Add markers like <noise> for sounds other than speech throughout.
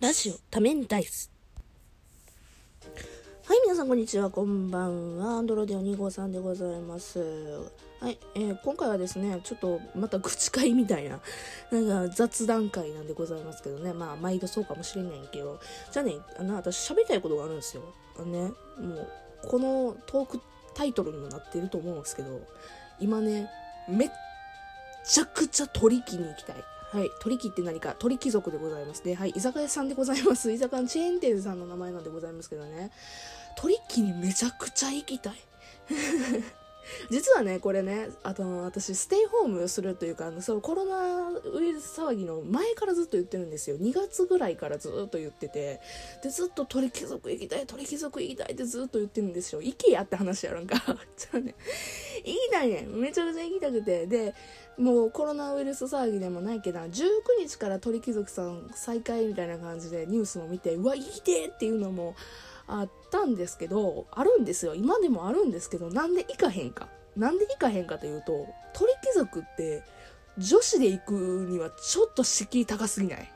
ラジオ多面ダイス。はい、皆さんこんにちは、こんばんは。アンドロデオ2号さんでございます。はい、えー今回はですね、ちょっとまた口会みたいな、なんか雑談会なんでございますけどね、まあ、毎度そうかもしれないけど、じゃあね、あの、私喋りたいことがあるんですよ。あのね、もう、このトークタイトルにもなってると思うんですけど、今ね、めっちゃくちゃ取り木に行きたい。はい。鳥貴って何か？鳥貴族でございますね。はい。居酒屋さんでございます。居酒屋のチェーン店さんの名前なんでございますけどね。鳥貴にめちゃくちゃ行きたい。<laughs> 実はね、これね、あと私、ステイホームするというか、あのそのコロナウイルス騒ぎの前からずっと言ってるんですよ。2月ぐらいからずっと言ってて、で、ずっと鳥貴族行きたい、鳥貴族行きたいってずっと言ってるんですよ。行けやって話やろんか。じゃあね、行きたいねん。めちゃくちゃ行きたくて。で、もうコロナウイルス騒ぎでもないけど、19日から鳥貴族さん再開みたいな感じでニュースも見て、うわ、行きてっていうのもあったんですけど、あるんですよ。今でもあるんですけど、なんで行かへんか。なんで行かへんかというと、鳥貴族って女子で行くにはちょっと敷居高すぎない？<laughs>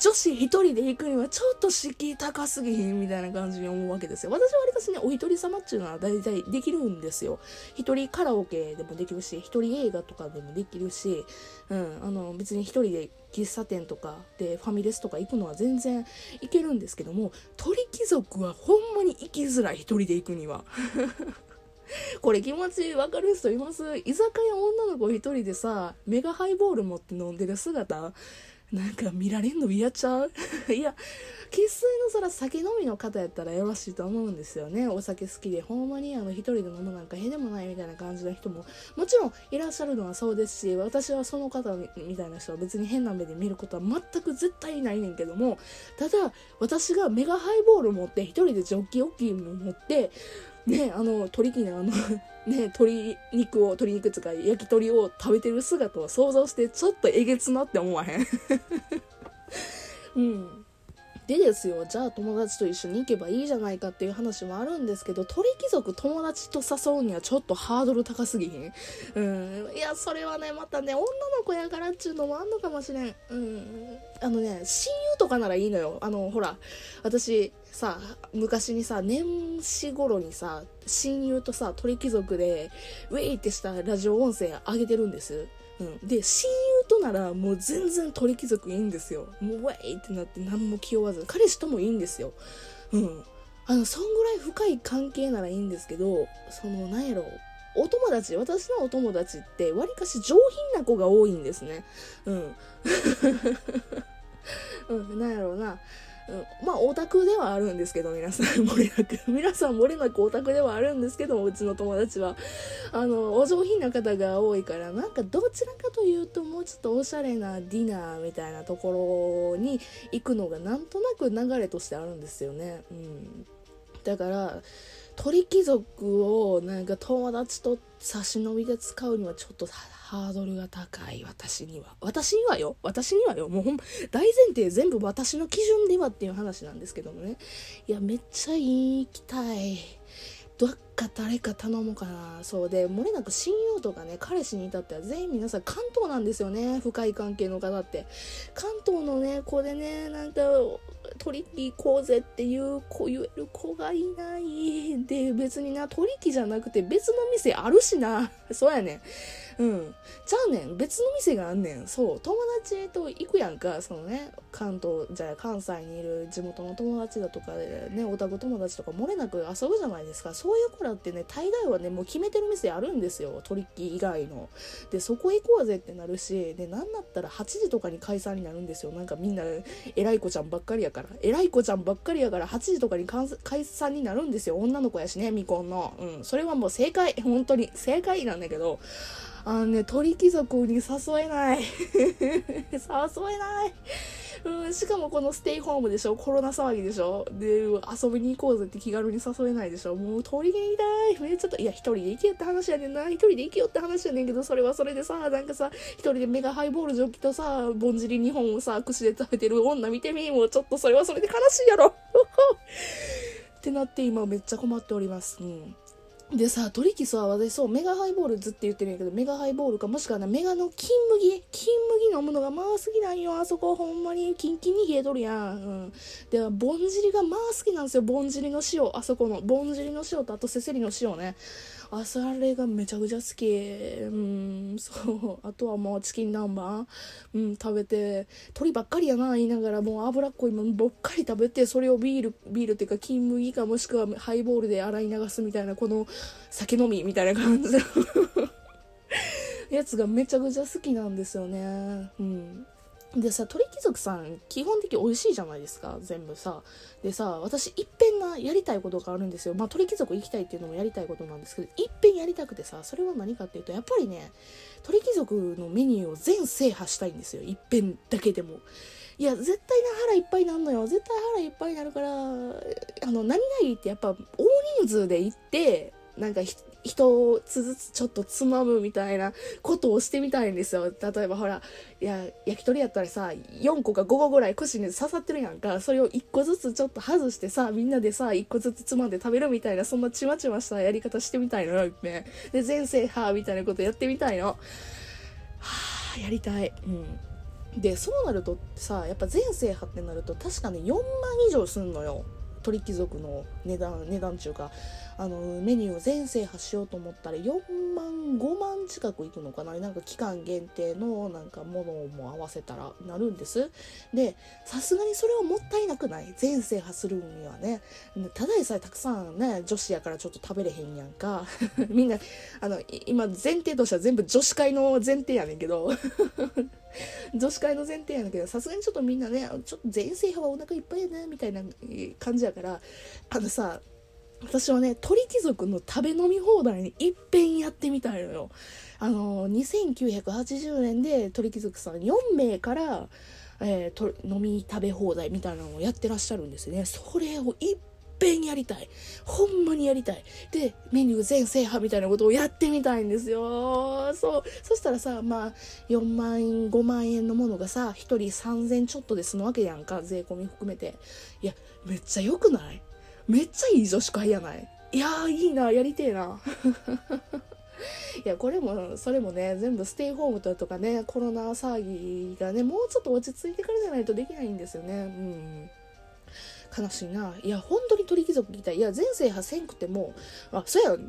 女子一人で行くにはちょっと敷居高すぎひんみたいな感じに思うわけですよ。私はわりかしね、お一人様っていうのは大体できるんですよ。一人カラオケでもできるし、一人映画とかでもできるし、うん、あの、別に一人で喫茶店とかでファミレスとか行くのは全然行けるんですけども、鳥貴族はほんまに行きづらい、一人で行くには。<laughs> これ気持ちわかる人います？居酒屋女の子一人でさ、メガハイボール持って飲んでる姿、なんか見られんの嫌ちゃう？<laughs> いや、生粋のそら酒飲みの方やったらよろしいと思うんですよね。お酒好きで、ほんまにあの一人で飲むなんかへでもないみたいな感じの人も、もちろんいらっしゃるのはそうですし、私はその方みたいな人は別に変な目で見ることは全く絶対ないねんけども、ただ、私がメガハイボール持って、一人でジョッキ大きいの持って、ね、あの、鳥木のあの、<laughs> ね、鶏肉を、鶏肉つうか焼き鳥を食べてる姿を想像して、ちょっとえげつなって思わへん？<laughs> うん。でですよ、じゃあ友達と一緒に行けばいいじゃないかっていう話もあるんですけど、鳥貴族友達と誘うにはちょっとハードル高すぎひん？うん。いや、それはね、またね、女の子やからっちゅうのもあんのかもしれん。うん。あのね、親友とかならいいのよ。あの、ほら、私、さ、昔にさ、年始頃にさ、親友とさ、鳥貴族で、ウェイってしたラジオ音声上げてるんです。うん、で親友とならもう全然鳥貴族いいんですよ。もうウェイってなって何も気負わず。彼氏ともいいんですよ。うん。あのそんぐらい深い関係ならいいんですけどそのなんやろお友達私のお友達ってわりかし上品な子が多いんですね。うん。<laughs> うんなんやろうな。うん、まあ、オタクではあるんですけど、皆さん、漏れなく。<laughs> 皆さん、漏れなくオタクではあるんですけど、うちの友達は。あの、お上品な方が多いから、なんか、どちらかというと、もうちょっとおしゃれなディナーみたいなところに行くのが、なんとなく流れとしてあるんですよね。うん。だから、鳥貴族をなんか友達と差し伸びで使うにはちょっとハードルが高い私には。私にはよ。私にはよ。もうほん大前提全部私の基準ではっていう話なんですけどもね。いやめっちゃ行きたいどっか誰か頼もうかな。そうで漏れなく親友とかね彼氏に至っては全員皆さん関東なんですよね。深い関係の方って。関東のね子でねなんか取引行こうぜっていう子言える子がいない。で別にな取引じゃなくて別の店あるしな。<laughs> そうやねん。うん。じゃあねん別の店があんねん。そう。友達と行くやんか。そのね関東じゃあ関西にいる地元の友達だとかでねオタク友達とか漏れなく遊ぶじゃないですか。そういう子らってね大概はねもう決めてる店あるんですよ。取引以外の。でそこ行こうぜってなるしでなんだったら8時とかに解散になるんですよ。なんかみんな偉い子ちゃんばっかりやから。偉い子ちゃんばっかりやから8時とかに解散になるんですよ。女の子やしね未婚の。うん。それはもう正解。本当に正解なんだけど。あのね鳥貴族に誘えない。<laughs> 誘えない。うん、しかもこのステイホームでしょ。コロナ騒ぎでしょ。で、遊びに行こうぜって気軽に誘えないでしょ。もう鳥に行きたい。めっちゃと、いや、一人で行けよって話やねんな。一人で行けよって話やねんけど、それはそれでさ、なんかさ、一人でメガハイボールジョッキとさ、ぼんじり2本をさ、串で食べてる女見てみもうちょっとそれはそれで悲しいやろ。<laughs> ってなって今めっちゃ困っております。うん。でさ、トリキスは私そう、メガハイボールずっと言ってるんやけど、メガハイボールか、もしくはね、メガの金麦金麦飲むのがまあ好きなんよ。あそこほんまにキンキンに冷えとるやん。うん。で、ぼんじりがまあ好きなんですよ。ぼんじりの塩。あそこの、ぼんじりの塩とあとせせりの塩ね。あそれがめちゃくちゃ好き。うんそう。あとはもうチキン南蛮。うん食べて。鳥ばっかりやな言いながら。もう脂っこいもんばっかり食べてそれをビールビールっていうか金麦かもしくはハイボールで洗い流すみたいなこの酒飲みみたいな感じの。<laughs> やつがめちゃくちゃ好きなんですよね。うん。でさ鳥貴族さん基本的に美味しいじゃないですか。全部さ。でさ私いっぺんなやりたいことがあるんですよ。まあ鳥貴族行きたいっていうのもやりたいことなんですけどいっぺんやりたくてさそれは何かっていうとやっぱりね鳥貴族のメニューを全制覇したいんですよ。いっぺんだけでも。いや絶対な腹いっぱいになるのよ。絶対腹いっぱいになるからあの何がいいってやっぱ大人数で行ってなんか人をずつちょっとつまむみたいなことをしてみたいんですよ。例えばほら、いや、焼き鳥やったらさ、4個か5個ぐらい串に刺さってるやんか。それを1個ずつちょっと外してさ、みんなでさ、1個ずつつまんで食べるみたいな、そんなちまちましたやり方してみたいのよ、ね。で、全制覇みたいなことやってみたいの。はあ、やりたい。うん。で、そうなるとさ、やっぱ全制覇ってなると確かね、4万以上すんのよ。鳥貴族の値段、値段中か。あのメニューを全制覇しようと思ったら4万5万近くいくのかな？なんか期間限定のなんかものも合わせたらなるんです。でさすがにそれはもったいなくない？全制覇するにはね。ただでさえたくさんね女子やからちょっと食べれへんやんか。<laughs> みんなあの今前提としては全部女子会の前提やねんけど。<laughs> 女子会の前提やねんけどさすがにちょっとみんなねちょっと全制覇はお腹いっぱいやねみたいな感じやからあのさ私はね、鳥貴族の食べ飲み放題にいっぺんやってみたいのよ。あの、2980年で鳥貴族さん4名から、えー、と飲み食べ放題みたいなのをやってらっしゃるんですね。それをいっぺんやりたい。ほんまにやりたい。で、メニュー全制覇みたいなことをやってみたいんですよ。そう。そしたらさ、まあ、4万円、5万円のものがさ、1人3000ちょっとで済むわけやんか。税込み含めて。いや、めっちゃ良くない？めっちゃいい女子会やない。いやーいいなやりてえな。<laughs> いやこれもそれもね全部ステイホームとかねコロナ騒ぎがねもうちょっと落ち着いてからじゃないとできないんですよね。うん。悲しいな。いや、本当鳥貴族聞きたい。いや、全制覇せんくても、あ、そうや、10万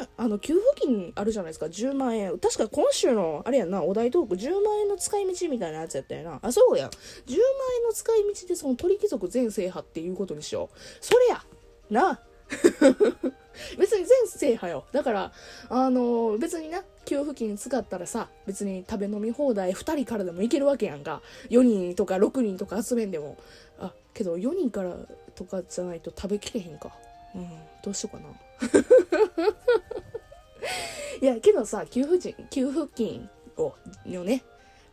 円、あの、給付金あるじゃないですか、10万円。確か今週の、あれやな、お題トーク、10万円の使い道みたいなやつやったよな。あ、そうや。10万円の使い道でその鳥貴族全制覇っていうことにしよう。それやな <laughs> 別に全制覇よ。だから、あのー、別にな、給付金使ったらさ、別に食べ飲み放題2人からでもいけるわけやんか。4人とか6人とか集めんでも。あ、けど4人からとかじゃないと食べきれへんか。うん、どうしようかな。<laughs> いや、けどさ、給付金、給付金を、のね、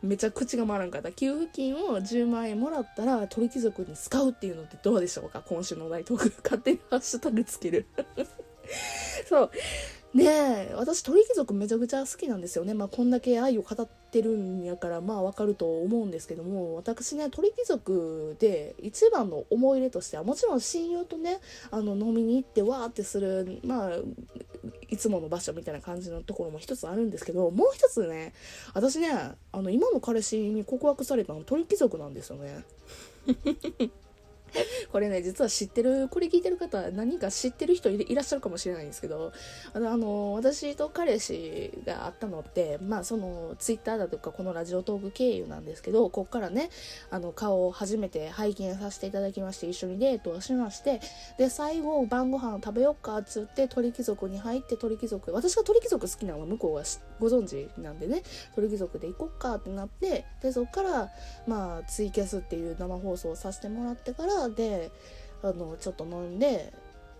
めちゃ口が回らんかった。給付金を10万円もらったら鳥貴族に使うっていうのってどうでしょうか？今週の大トーク。勝手にハッシュタグつける。<laughs> そう。ねえ、私鳥貴族めちゃくちゃ好きなんですよね。まあこんだけ愛を語ってるんやからまあわかると思うんですけども、私ね、鳥貴族で一番の思い入れとしては、もちろん親友とね、あの飲みに行ってわーってする、まあ、いつもの場所みたいな感じのところも一つあるんですけど、もう一つね、私ね、あの今の彼氏に告白されたの鳥貴族なんですよね。<laughs> <laughs> これね、実は知ってる、これ聞いてる方、何か知ってる人いらっしゃるかもしれないんですけど、あの、私と彼氏があったのって、まあ、その、ツイッターだとか、このラジオトーク経由なんですけど、こっからね、あの、顔を初めて拝見させていただきまして、一緒にデートをしまして、で、最後、晩ご飯食べよっか、っつって、鳥貴族に入って、鳥貴族、私が鳥貴族好きなのは向こうがご存知なんでね、鳥貴族で行こっかってなって、で、そっから、まあ、ツイキャスっていう生放送をさせてもらってから、であのちょっと飲んで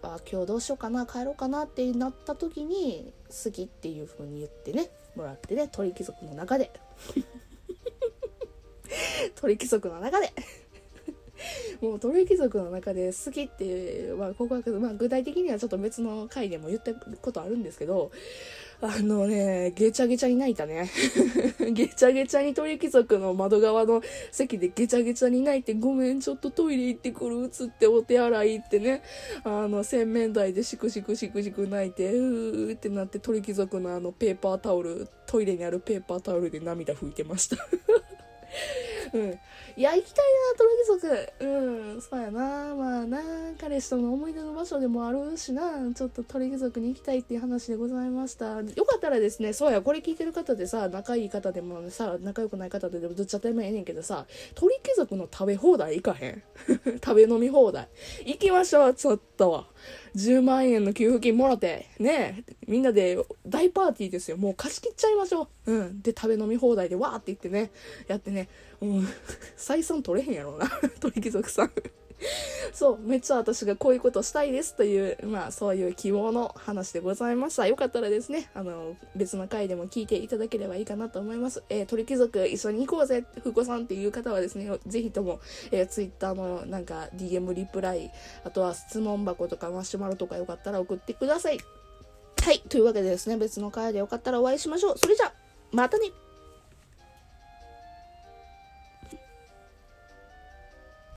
あ今日どうしようかな帰ろうかなってなった時に好きっていう風に言ってねもらってね鳥貴族の中で。<laughs> 鳥貴族の中で。もう鳥貴族の中で好きって、まあ、告白、まあ、具体的にはちょっと別の回でも言ったことあるんですけどあのね、げちゃげちゃに泣いたね。げちゃげちゃに鳥貴族の窓側の席でげちゃげちゃに泣いて、ごめん、ちょっとトイレ行ってくる、つってお手洗い行ってね、あの、洗面台でシクシクシクシク泣いて、うーってなって鳥貴族のあのペーパータオル、トイレにあるペーパータオルで涙拭いてました。うん。いや、行きたいな、鳥貴族。うん、そうやな。まあな、彼氏との思い出の場所でもあるしな、ちょっと鳥貴族に行きたいっていう話でございました。よかったらですね、そうや、これ聞いてる方でさ、仲いい方でもさ、仲良くない方でもどっちゃってもええねんけどさ、鳥貴族の食べ放題行かへん？<laughs> 食べ飲み放題。行きましょう、ちょっと。10万円の給付金もらって、ね、みんなで大パーティーですよ。もう貸し切っちゃいましょう。うん。で、食べ飲み放題でわーって言ってね、やってね、うん、採算取れへんやろうな、<laughs> 鳥貴族さん。<laughs> そう、めっちゃ私がこういうことしたいですという、まあそういう希望の話でございました。よかったらですね、あの、別の回でも聞いていただければいいかなと思います。えー、鳥貴族一緒に行こうぜ、ふこさんっていう方はですね、ぜひとも、えー、ツイッターのなんか DM リプライ、あとは質問箱とかマシュマロとかよかったら送ってください。はい、というわけでですね、別の回でよかったらお会いしましょう。それじゃ、またね